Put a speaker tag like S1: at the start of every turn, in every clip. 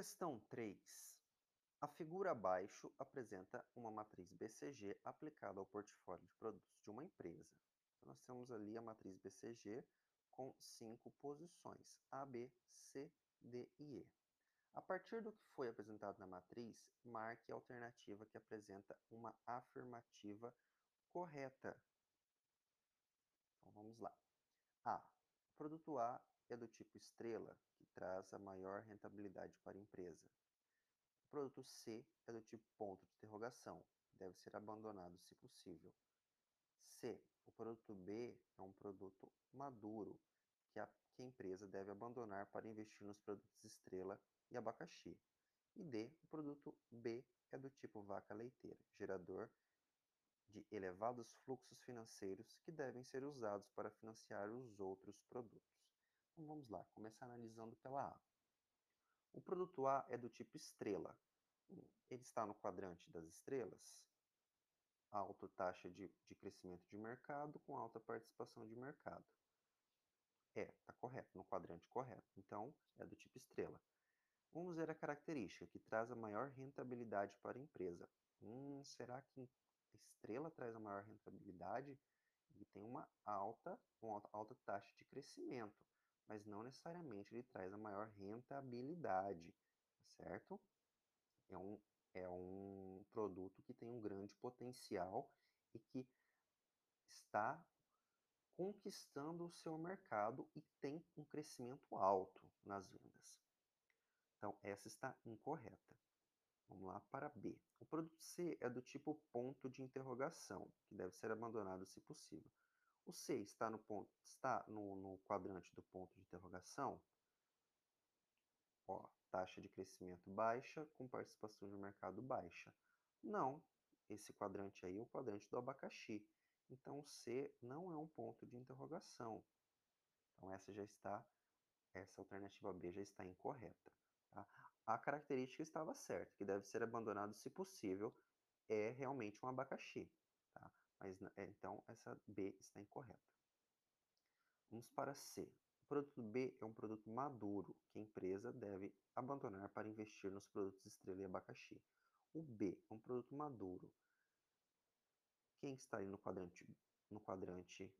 S1: Questão 3. A figura abaixo apresenta uma matriz BCG aplicada ao portfólio de produtos de uma empresa. Então, nós temos ali a matriz BCG com cinco posições, A, B, C, D e E. A partir do que foi apresentado na matriz, marque a alternativa que apresenta uma afirmativa correta. Então vamos lá. A. O produto A é do tipo estrela, que traz a maior rentabilidade para a empresa. O produto C é do tipo ponto de interrogação, deve ser abandonado se possível. C. O produto B é um produto maduro, que a, que a empresa deve abandonar para investir nos produtos estrela e abacaxi. E D. O produto B é do tipo vaca leiteira, gerador de elevados fluxos financeiros que devem ser usados para financiar os outros produtos. Então vamos lá, começar analisando pela A. O produto A é do tipo estrela. Ele está no quadrante das estrelas, alta taxa de, de crescimento de mercado com alta participação de mercado. É, está correto, no quadrante correto. Então, é do tipo estrela. Vamos ver a característica que traz a maior rentabilidade para a empresa. Hum, será que a estrela traz a maior rentabilidade? Ele tem uma alta, uma alta taxa de crescimento, mas não necessariamente ele traz a maior rentabilidade, tá certo? É um, é um produto que tem um grande potencial e que está conquistando o seu mercado e tem um crescimento alto nas vendas. Então, essa está incorreta. Vamos lá para B. O produto C é do tipo ponto de interrogação, que deve ser abandonado se possível. O C está no, ponto, está no, no quadrante do ponto de interrogação. Ó, taxa de crescimento baixa com participação de mercado baixa. Não, esse quadrante aí é o quadrante do abacaxi. Então, o C não é um ponto de interrogação. Então, essa já está, essa alternativa B já está incorreta. Tá? A característica estava certa, que deve ser abandonado se possível, é realmente um abacaxi. Tá? Mas, é, então, essa B está incorreta. Vamos para C. O produto B é um produto maduro que a empresa deve abandonar para investir nos produtos estrela e abacaxi. O B é um produto maduro. Quem está ali no quadrante, no quadrante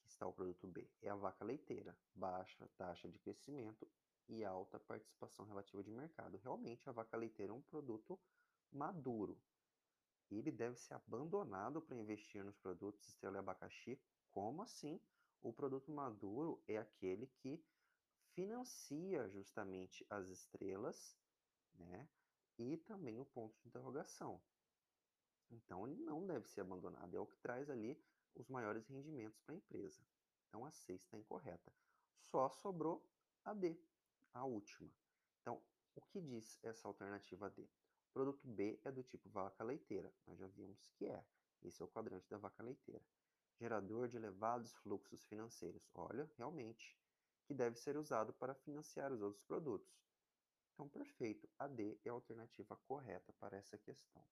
S1: que está o produto B? É a vaca leiteira. Baixa taxa de crescimento e alta participação relativa de mercado. Realmente, a vaca leiteira é um produto maduro. Ele deve ser abandonado para investir nos produtos estrela e abacaxi. Como assim? O produto maduro é aquele que financia justamente as estrelas, né? E também o ponto de interrogação. Então, ele não deve ser abandonado. É o que traz ali os maiores rendimentos para a empresa. Então, a C está incorreta. Só sobrou a D a última. Então, o que diz essa alternativa D? Produto B é do tipo vaca leiteira, nós já vimos que é. Esse é o quadrante da vaca leiteira. Gerador de elevados fluxos financeiros. Olha, realmente, que deve ser usado para financiar os outros produtos. Então, perfeito. A D é a alternativa correta para essa questão.